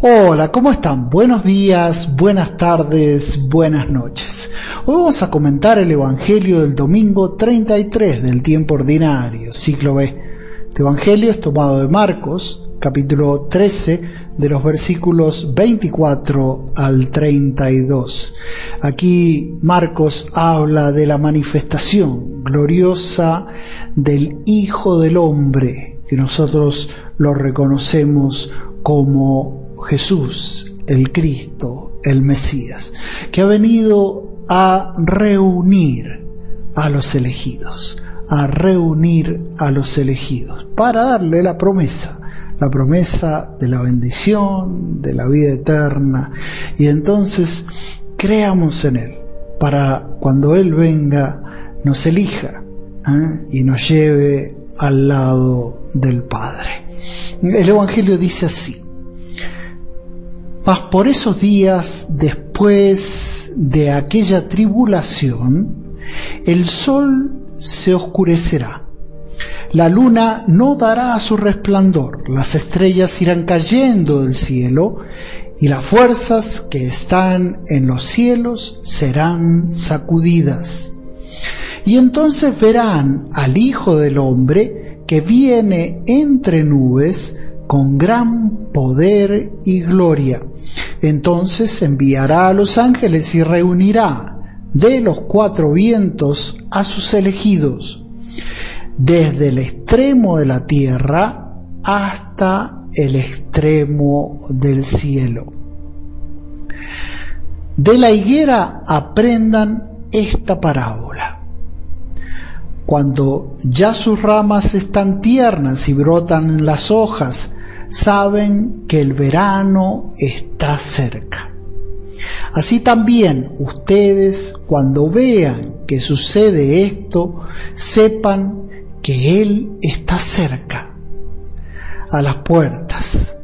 Hola, ¿cómo están? Buenos días, buenas tardes, buenas noches. Hoy vamos a comentar el Evangelio del domingo 33 del tiempo ordinario, ciclo B. Este Evangelio es tomado de Marcos, capítulo 13, de los versículos 24 al 32. Aquí Marcos habla de la manifestación gloriosa del Hijo del Hombre, que nosotros lo reconocemos como Jesús, el Cristo, el Mesías, que ha venido a reunir a los elegidos, a reunir a los elegidos, para darle la promesa, la promesa de la bendición, de la vida eterna, y entonces creamos en Él, para cuando Él venga, nos elija ¿eh? y nos lleve al lado del Padre. El Evangelio dice así, mas por esos días después de aquella tribulación, el sol se oscurecerá, la luna no dará su resplandor, las estrellas irán cayendo del cielo y las fuerzas que están en los cielos serán sacudidas. Y entonces verán al Hijo del Hombre que viene entre nubes con gran poder y gloria. Entonces enviará a los ángeles y reunirá de los cuatro vientos a sus elegidos, desde el extremo de la tierra hasta el extremo del cielo. De la higuera aprendan esta parábola. Cuando ya sus ramas están tiernas y brotan las hojas, saben que el verano está cerca. Así también ustedes, cuando vean que sucede esto, sepan que Él está cerca, a las puertas.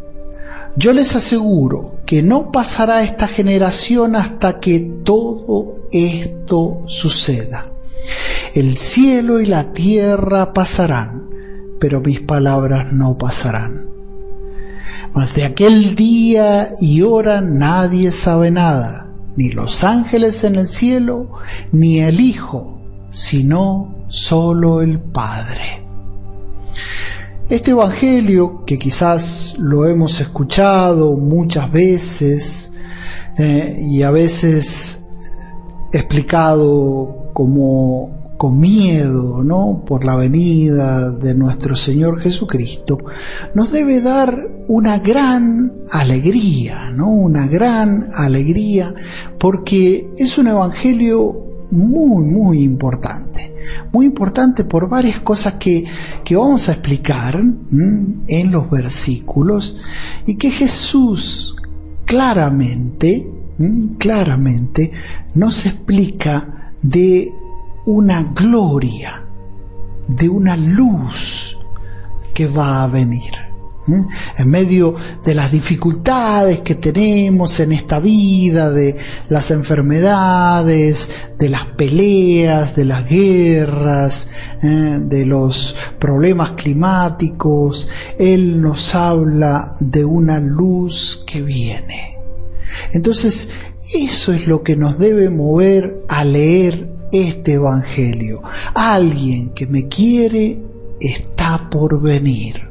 Yo les aseguro que no pasará esta generación hasta que todo esto suceda. El cielo y la tierra pasarán, pero mis palabras no pasarán. Mas de aquel día y hora nadie sabe nada, ni los ángeles en el cielo, ni el Hijo, sino solo el Padre. Este Evangelio, que quizás lo hemos escuchado muchas veces eh, y a veces explicado como con miedo, ¿no? Por la venida de nuestro Señor Jesucristo, nos debe dar una gran alegría, ¿no? Una gran alegría, porque es un evangelio muy, muy importante. Muy importante por varias cosas que, que vamos a explicar en los versículos y que Jesús claramente, claramente nos explica de una gloria, de una luz que va a venir. En medio de las dificultades que tenemos en esta vida, de las enfermedades, de las peleas, de las guerras, de los problemas climáticos, Él nos habla de una luz que viene. Entonces, eso es lo que nos debe mover a leer este Evangelio. Alguien que me quiere está por venir.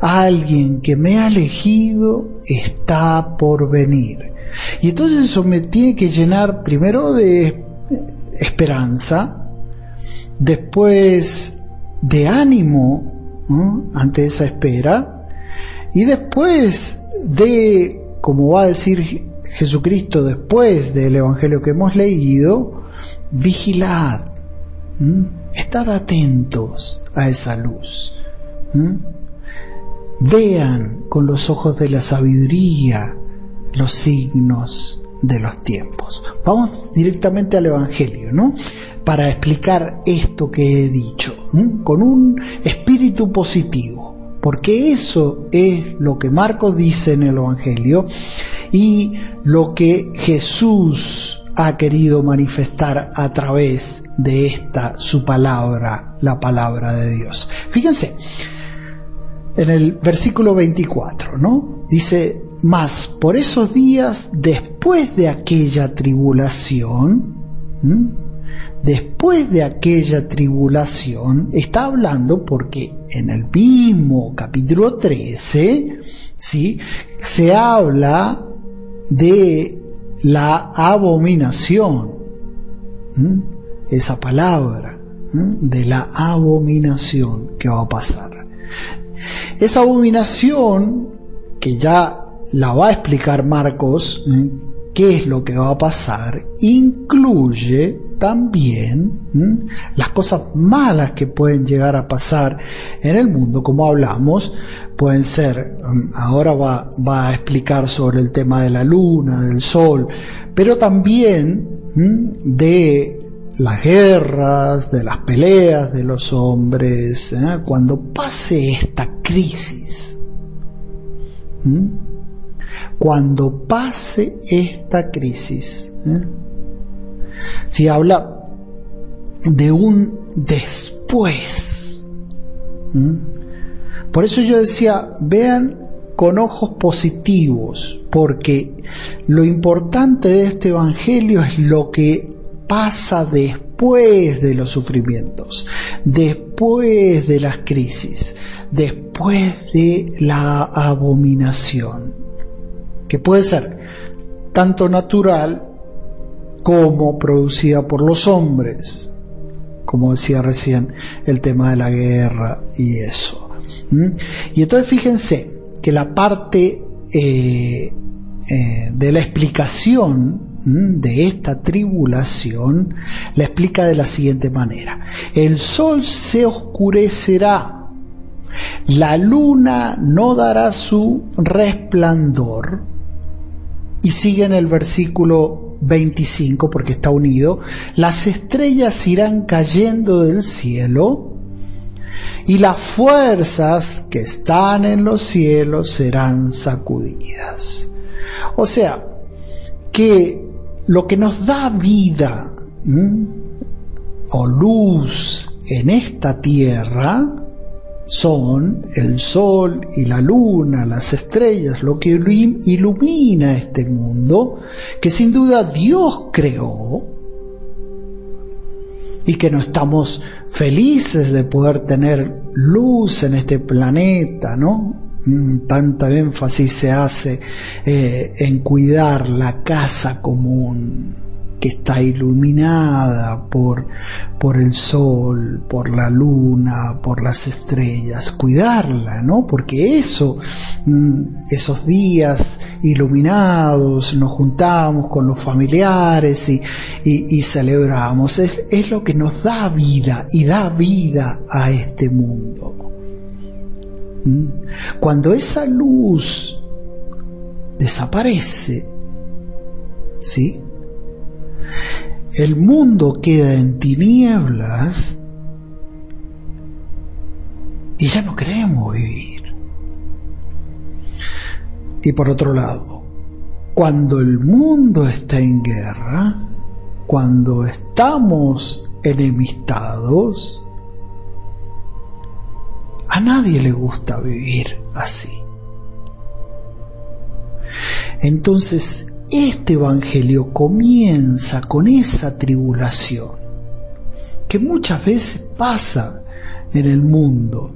Alguien que me ha elegido está por venir. Y entonces eso me tiene que llenar primero de esperanza, después de ánimo ante esa espera, y después de, como va a decir Jesucristo después del Evangelio que hemos leído, vigilad, estad atentos a esa luz. Vean con los ojos de la sabiduría los signos de los tiempos. Vamos directamente al Evangelio, ¿no? Para explicar esto que he dicho, con un espíritu positivo, porque eso es lo que Marcos dice en el Evangelio y lo que Jesús ha querido manifestar a través de esta su palabra, la palabra de Dios. Fíjense, en el versículo 24, ¿no? Dice, mas por esos días después de aquella tribulación, después de aquella tribulación, está hablando porque en el mismo capítulo 13, ¿sí? se habla de la abominación, esa palabra, de la abominación que va a pasar. Esa abominación que ya la va a explicar Marcos, ¿eh? qué es lo que va a pasar, incluye también las cosas malas que pueden llegar a pasar en el mundo, como hablamos, pueden ser, ahora va, va a explicar sobre el tema de la luna, del sol, pero también de las guerras, de las peleas de los hombres, ¿eh? cuando pase esta crisis cuando pase esta crisis. ¿eh? Si habla de un después. Por eso yo decía, vean con ojos positivos, porque lo importante de este Evangelio es lo que pasa después de los sufrimientos, después de las crisis, después de la abominación que puede ser tanto natural como producida por los hombres, como decía recién el tema de la guerra y eso. Y entonces fíjense que la parte eh, eh, de la explicación de esta tribulación la explica de la siguiente manera. El sol se oscurecerá, la luna no dará su resplandor, y sigue en el versículo 25 porque está unido, las estrellas irán cayendo del cielo y las fuerzas que están en los cielos serán sacudidas. O sea, que lo que nos da vida o luz en esta tierra, son el sol y la luna, las estrellas, lo que ilumina este mundo, que sin duda Dios creó y que no estamos felices de poder tener luz en este planeta, ¿no? Mm, tanta énfasis se hace eh, en cuidar la casa común, que está iluminada por, por el sol, por la luna, por las estrellas, cuidarla, ¿no? Porque eso, mm, esos días iluminados, nos juntamos con los familiares y, y, celebramos, es, es lo que nos da vida y da vida a este mundo. ¿Mm? Cuando esa luz desaparece, ¿sí? El mundo queda en tinieblas y ya no queremos vivir. Y por otro lado, cuando el mundo está en guerra, cuando estamos enemistados, a nadie le gusta vivir así. Entonces, este Evangelio comienza con esa tribulación que muchas veces pasa en el mundo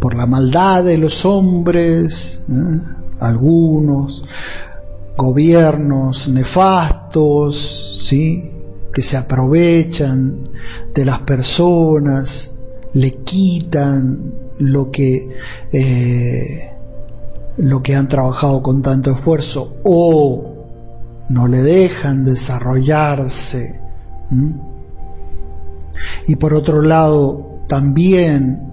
por la maldad de los hombres, ¿eh? algunos gobiernos nefastos, ¿sí? que se aprovechan de las personas, le quitan lo que eh, lo que han trabajado con tanto esfuerzo o no le dejan desarrollarse. Y por otro lado, también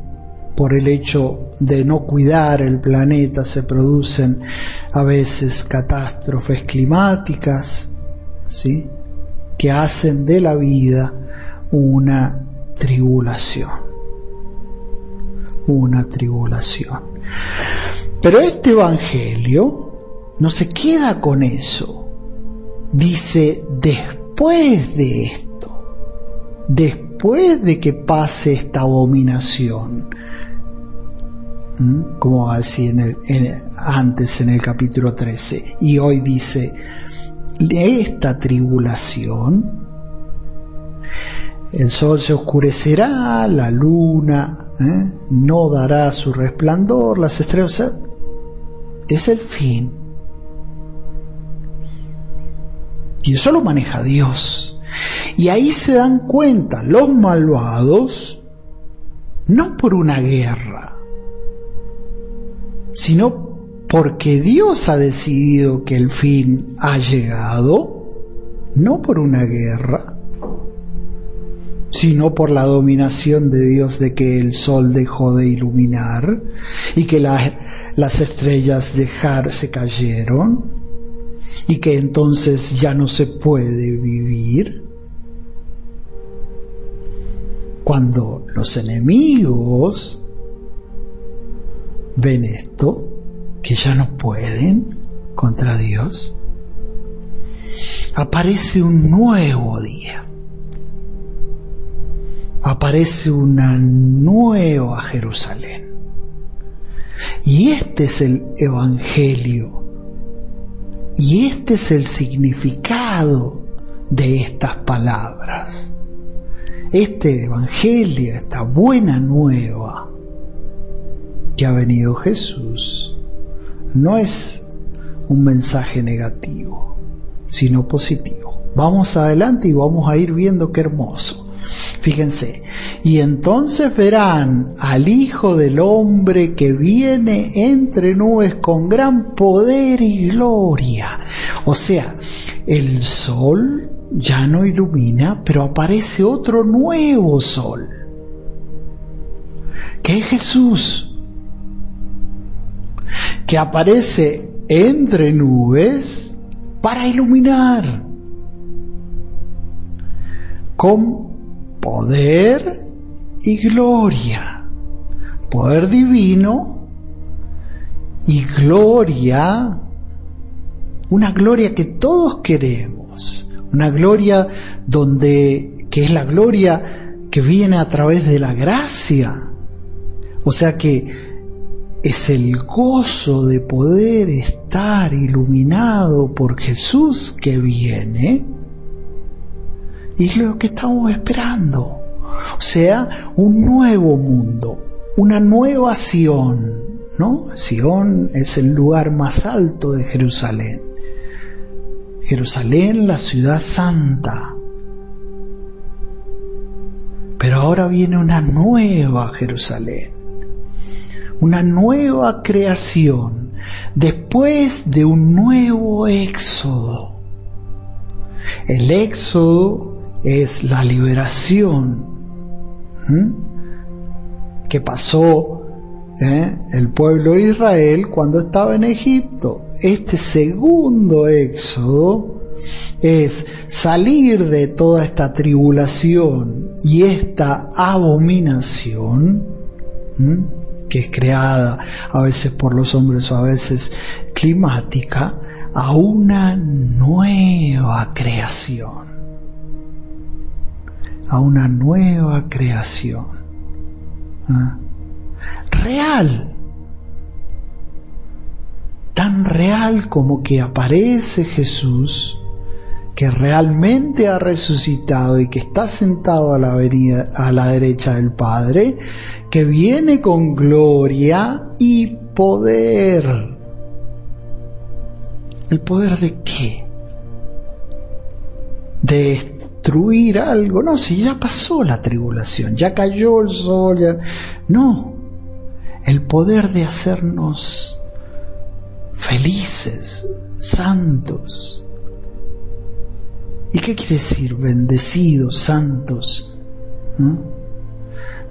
por el hecho de no cuidar el planeta se producen a veces catástrofes climáticas, ¿sí? que hacen de la vida una tribulación. Una tribulación. Pero este Evangelio no se queda con eso. Dice, después de esto, después de que pase esta abominación, como así en el, antes en el capítulo 13, y hoy dice, de esta tribulación, el sol se oscurecerá, la luna ¿eh? no dará su resplandor, las estrellas. es el fin. Y eso lo maneja Dios. Y ahí se dan cuenta los malvados, no por una guerra, sino porque Dios ha decidido que el fin ha llegado, no por una guerra, sino por la dominación de Dios de que el sol dejó de iluminar y que las estrellas dejar se cayeron y que entonces ya no se puede vivir. Cuando los enemigos ven esto, que ya no pueden contra Dios, aparece un nuevo día aparece una nueva Jerusalén. Y este es el Evangelio. Y este es el significado de estas palabras. Este Evangelio, esta buena nueva que ha venido Jesús, no es un mensaje negativo, sino positivo. Vamos adelante y vamos a ir viendo qué hermoso. Fíjense, y entonces verán al Hijo del Hombre que viene entre nubes con gran poder y gloria. O sea, el sol ya no ilumina, pero aparece otro nuevo sol, que es Jesús, que aparece entre nubes para iluminar con poder y gloria. Poder divino y gloria, una gloria que todos queremos, una gloria donde, que es la gloria que viene a través de la gracia. O sea que es el gozo de poder estar iluminado por Jesús que viene y es lo que estamos esperando. O sea, un nuevo mundo, una nueva Sión, ¿no? Sión es el lugar más alto de Jerusalén. Jerusalén, la ciudad santa. Pero ahora viene una nueva Jerusalén, una nueva creación, después de un nuevo éxodo. El éxodo es la liberación que pasó ¿eh? el pueblo de Israel cuando estaba en Egipto. Este segundo éxodo es salir de toda esta tribulación y esta abominación que es creada a veces por los hombres o a veces climática a una nueva creación a una nueva creación. ¿ah? Real. Tan real como que aparece Jesús, que realmente ha resucitado y que está sentado a la, avenida, a la derecha del Padre, que viene con gloria y poder. ¿El poder de qué? De destruir algo. No, si ya pasó la tribulación, ya cayó el sol, No, el poder de hacernos felices, santos. ¿Y qué quiere decir bendecidos, santos?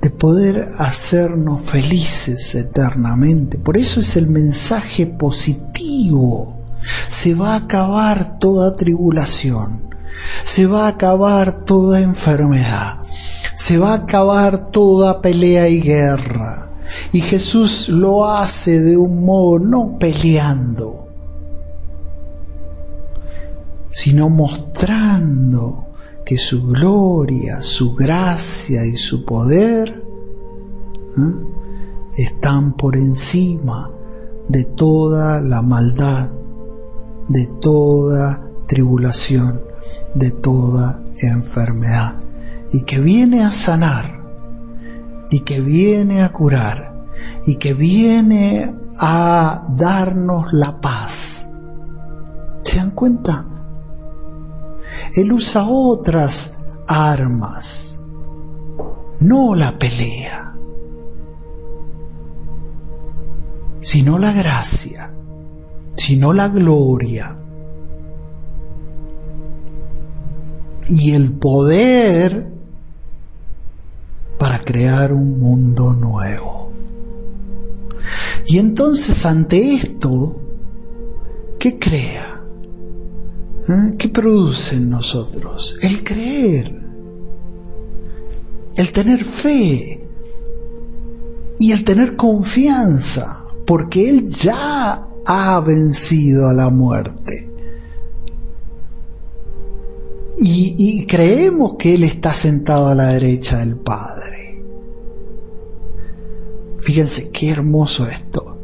de poder hacernos felices eternamente. Por eso es el mensaje positivo. Se va a acabar toda tribulación, se va a acabar toda enfermedad, se va a acabar toda pelea y guerra. Y Jesús lo hace de un modo no peleando, sino mostrando que su gloria, su gracia y su poder están por encima de toda la maldad, de toda tribulación, de toda enfermedad, y que viene a sanar, y que viene a curar, y que viene a darnos la paz. ¿Se dan cuenta? Él usa otras armas, no la pelea, sino la gracia, sino la gloria. Y el poder para crear un mundo nuevo. Y entonces ante esto, ¿qué crea? ¿Eh? ¿Qué produce en nosotros? El creer, el tener fe y el tener confianza, porque Él ya ha vencido a la muerte. Y, creemos que Él está sentado a la derecha del Padre. Fíjense qué hermoso esto.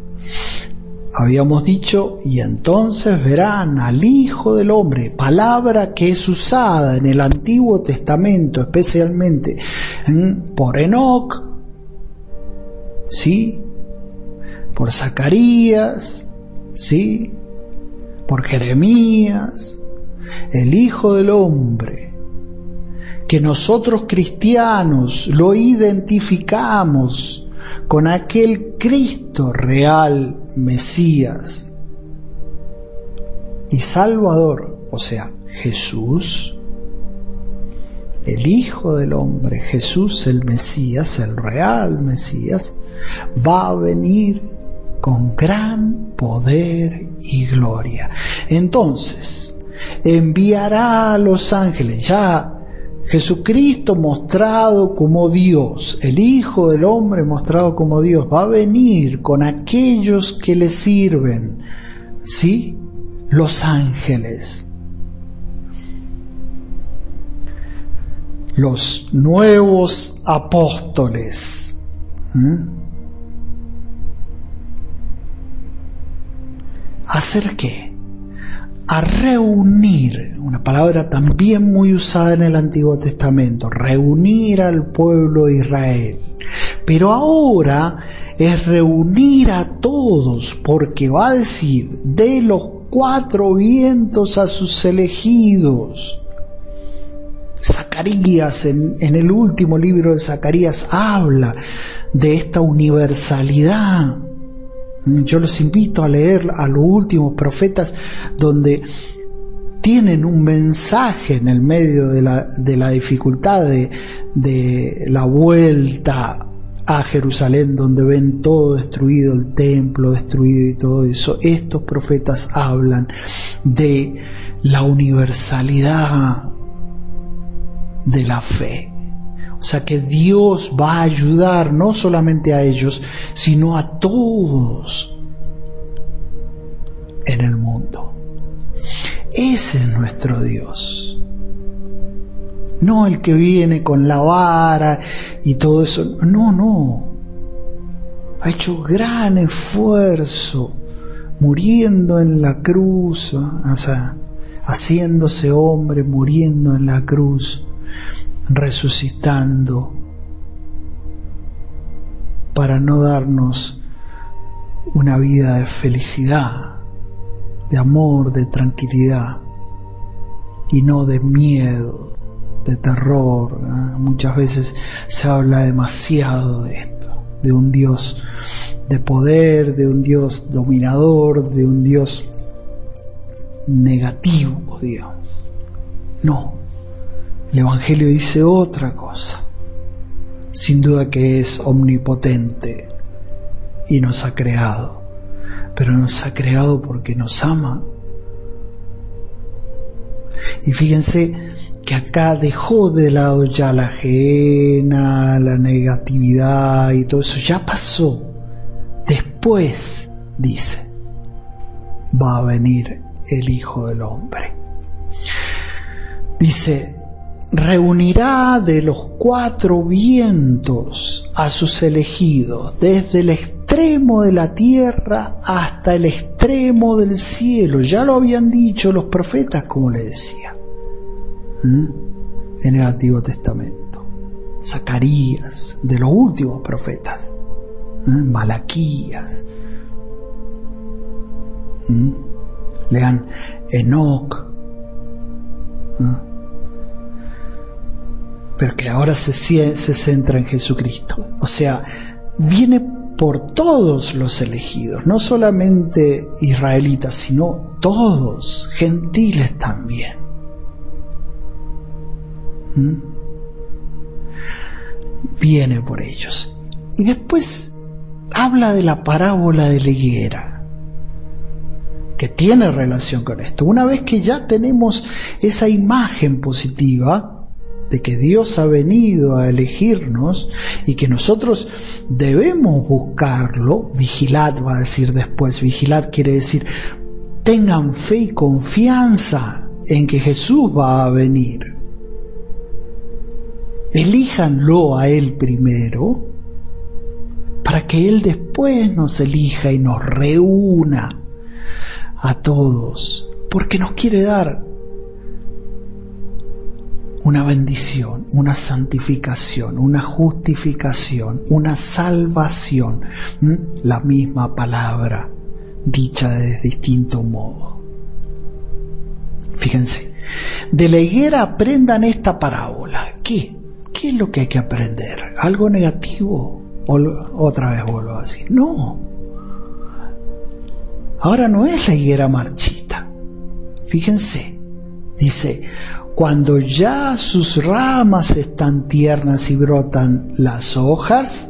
Habíamos dicho, y entonces verán al Hijo del Hombre, palabra que es usada en el Antiguo Testamento, especialmente por Enoch, ¿sí? Por Zacarías, ¿sí? Por Jeremías, el Hijo del Hombre, que nosotros cristianos lo identificamos con aquel Cristo real, Mesías y Salvador, o sea, Jesús, el Hijo del Hombre, Jesús el Mesías, el real Mesías, va a venir con gran poder y gloria. Entonces, enviará a los ángeles, ya Jesucristo mostrado como Dios, el Hijo del Hombre mostrado como Dios, va a venir con aquellos que le sirven, ¿sí? Los ángeles. Los nuevos apóstoles. ¿Hacer qué? A reunir, una palabra también muy usada en el Antiguo Testamento, reunir al pueblo de Israel. Pero ahora es reunir a todos, porque va a decir, de los cuatro vientos a sus elegidos. Zacarías, en, en el último libro de Zacarías, habla de esta universalidad yo los invito a leer a los últimos profetas donde tienen un mensaje en el medio de la, de la dificultad de, de la vuelta a Jerusalén, donde ven todo destruido, el templo destruido y todo eso. Estos profetas hablan de la universalidad de la fe. O sea que Dios va a ayudar no solamente a ellos, sino a todos en el mundo. Ese es nuestro Dios. No el que viene con la vara y todo eso. No, no. Ha hecho gran esfuerzo muriendo en la cruz, o sea, haciéndose hombre, muriendo en la cruz resucitando para no darnos una vida de felicidad, de amor, de tranquilidad y no de miedo, de terror. Muchas veces se habla demasiado de esto, de un Dios de poder, de un Dios dominador, de un Dios negativo, Dios. No, el Evangelio dice otra cosa. sin duda que es omnipotente y nos ha creado, pero nos ha creado porque nos ama. Y fíjense que acá dejó de lado ya la ajena, la negatividad y todo eso, ya pasó. Después, dice, va a venir el Hijo del Hombre. Dice, reunirá de los cuatro vientos a sus elegidos, desde el extremo de la tierra hasta el extremo del cielo. Ya lo habían dicho los profetas, como le decía, en el Antiguo Testamento. Zacarías, de los últimos profetas, Malaquías. Lean Enoch pero que ahora se, se centra en Jesucristo. O sea, viene por todos los elegidos, no solamente israelitas, sino todos, gentiles también. ¿Mm? Viene por ellos. Y después habla de la parábola de la higuera, que tiene relación con esto. Una vez que ya tenemos esa imagen positiva, de que Dios ha venido a elegirnos y que nosotros debemos buscarlo, vigilad va a decir después, vigilad quiere decir, tengan fe y confianza en que Jesús va a venir. Elíjanlo a Él primero, para que Él después nos elija y nos reúna a todos, porque nos quiere dar una bendición, una santificación, una justificación, una salvación. La misma palabra dicha de distinto modo. Fíjense, de la higuera aprendan esta parábola. ¿Qué? ¿Qué es lo que hay que aprender? ¿Algo negativo? O, otra vez vuelvo a decir, no. Ahora no es la higuera marchita. Fíjense, dice, cuando ya sus ramas están tiernas y brotan las hojas,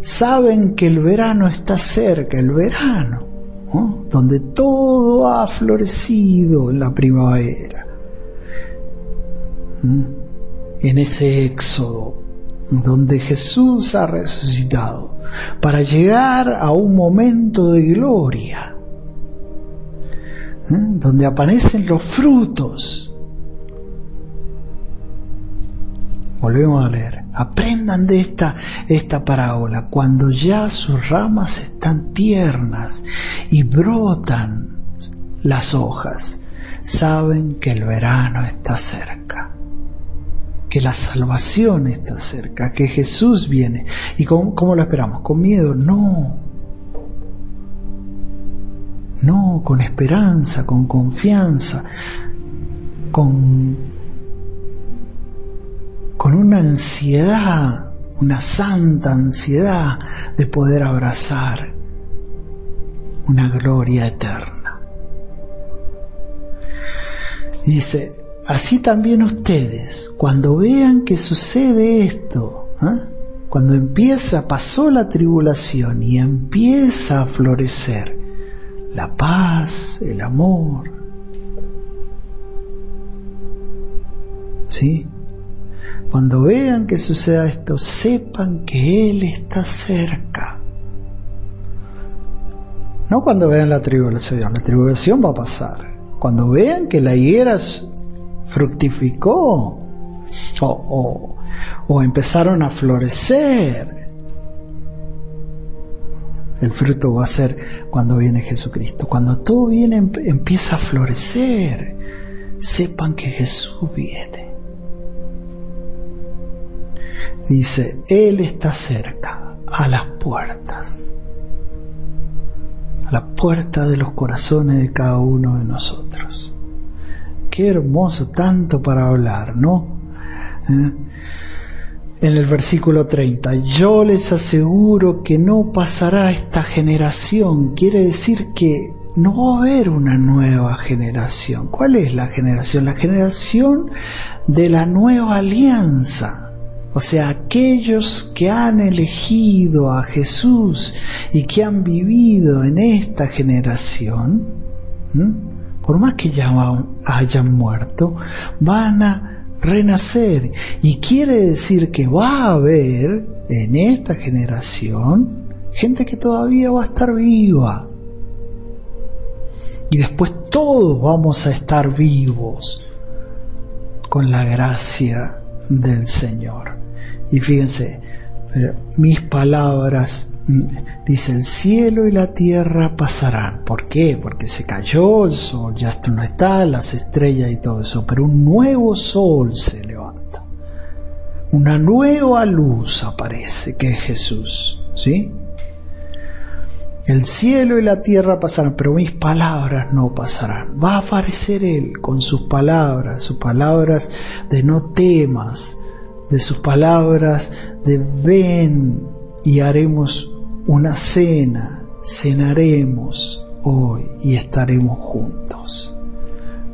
saben que el verano está cerca, el verano, donde todo ha florecido en la primavera. En ese éxodo donde Jesús ha resucitado para llegar a un momento de gloria, donde aparecen los frutos Volvemos a leer. Aprendan de esta, esta parábola. Cuando ya sus ramas están tiernas y brotan las hojas, saben que el verano está cerca, que la salvación está cerca, que Jesús viene. ¿Y cómo, cómo lo esperamos? ¿Con miedo? No. No, con esperanza, con confianza, con con una ansiedad, una santa ansiedad de poder abrazar una gloria eterna. dice, así también ustedes, cuando vean que sucede esto, ¿eh? cuando empieza, pasó la tribulación y empieza a florecer la paz, el amor, ¿sí? Cuando vean que suceda esto, sepan que Él está cerca. No cuando vean la tribulación, la tribulación va a pasar. Cuando vean que la higuera fructificó o, o empezaron a florecer, el fruto va a ser cuando viene Jesucristo. Cuando todo viene, empieza a florecer, sepan que Jesús viene. Dice, Él está cerca, a las puertas, a la puerta de los corazones de cada uno de nosotros. Qué hermoso, tanto para hablar, ¿no? ¿Eh? En el versículo 30, yo les aseguro que no pasará esta generación, quiere decir que no va a haber una nueva generación. ¿Cuál es la generación? La generación de la nueva alianza O sea, aquellos que han elegido a Jesús y que han vivido en esta generación, por más que ya hayan muerto, van a renacer. Y quiere decir que va a haber en esta generación gente que todavía va a estar viva. Y después todos vamos a estar vivos con la gracia del Señor. Y fíjense, mis palabras, mm, dice el cielo y la tierra pasarán. ¿Por qué? Porque se cayó el sol, ya no está, las estrellas y todo eso, pero un nuevo sol se levanta. Una nueva luz aparece, que es Jesús, ¿sí? El cielo y la tierra pasarán, pero mis palabras no pasarán. Va a aparecer Él con sus palabras, sus palabras de no temas, de sus palabras de ven y haremos una cena, cenaremos hoy y estaremos juntos.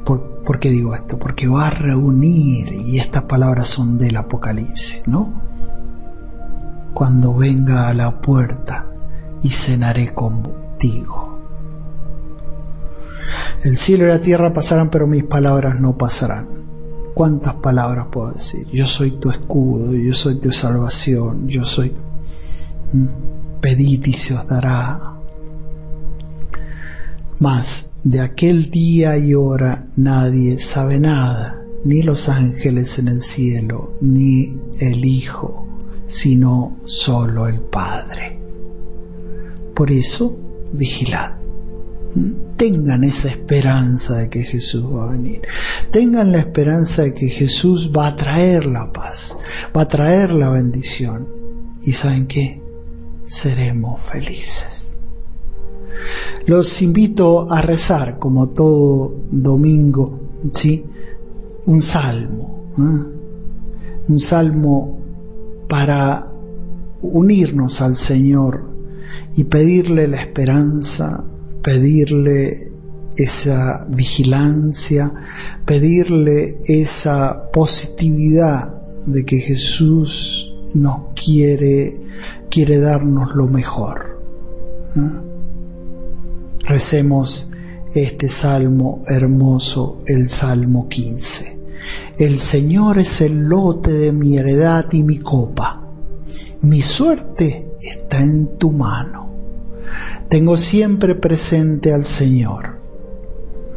¿Por, qué digo esto? Porque va a reunir, y estas palabras son del Apocalipsis, ¿no? Cuando venga a la puerta y cenaré contigo. El cielo y la tierra pasarán, pero mis palabras no pasarán. ¿Cuántas palabras puedo decir? Yo soy tu escudo, yo soy tu salvación, yo soy... Mm, pedid y se os dará. Mas de aquel día y hora nadie sabe nada, ni los ángeles en el cielo, ni el Hijo, sino solo el Padre. Por eso, vigilad. Tengan esa esperanza de que Jesús va a venir. Tengan la esperanza de que Jesús va a traer la paz, va a traer la bendición. ¿Y saben qué? Seremos felices. Los invito a rezar como todo domingo, ¿sí? Un salmo, ¿eh? un salmo para unirnos al Señor y pedirle la esperanza, pedirle esa vigilancia, pedirle esa positividad de que Jesús nos quiere, quiere darnos lo mejor. Recemos este salmo hermoso, el Salmo 15. El Señor es el lote de mi heredad y mi copa. Mi suerte está en tu mano. Tengo siempre presente al Señor.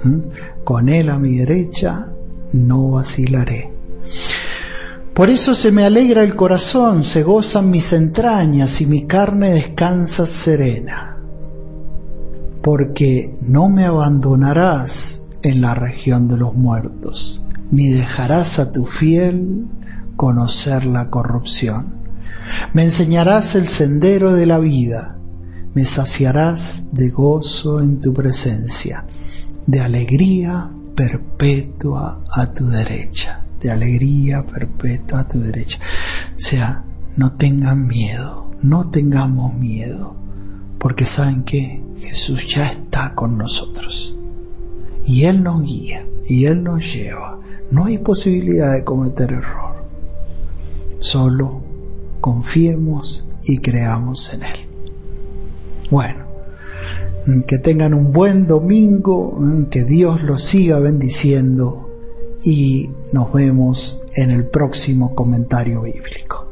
¿Mm? Con Él a mi derecha no vacilaré. Por eso se me alegra el corazón, se gozan mis entrañas y mi carne descansa serena. Porque no me abandonarás en la región de los muertos, ni dejarás a tu fiel conocer la corrupción. Me enseñarás el sendero de la vida me saciarás de gozo en tu presencia, de alegría perpetua a tu derecha, de alegría perpetua a tu derecha. O sea, no tengan miedo, no tengamos miedo, porque saben que Jesús ya está con nosotros. Y Él nos guía, y Él nos lleva. No hay posibilidad de cometer error. Solo confiemos y creamos en Él. Bueno, que tengan un buen domingo, que Dios los siga bendiciendo y nos vemos en el próximo comentario bíblico.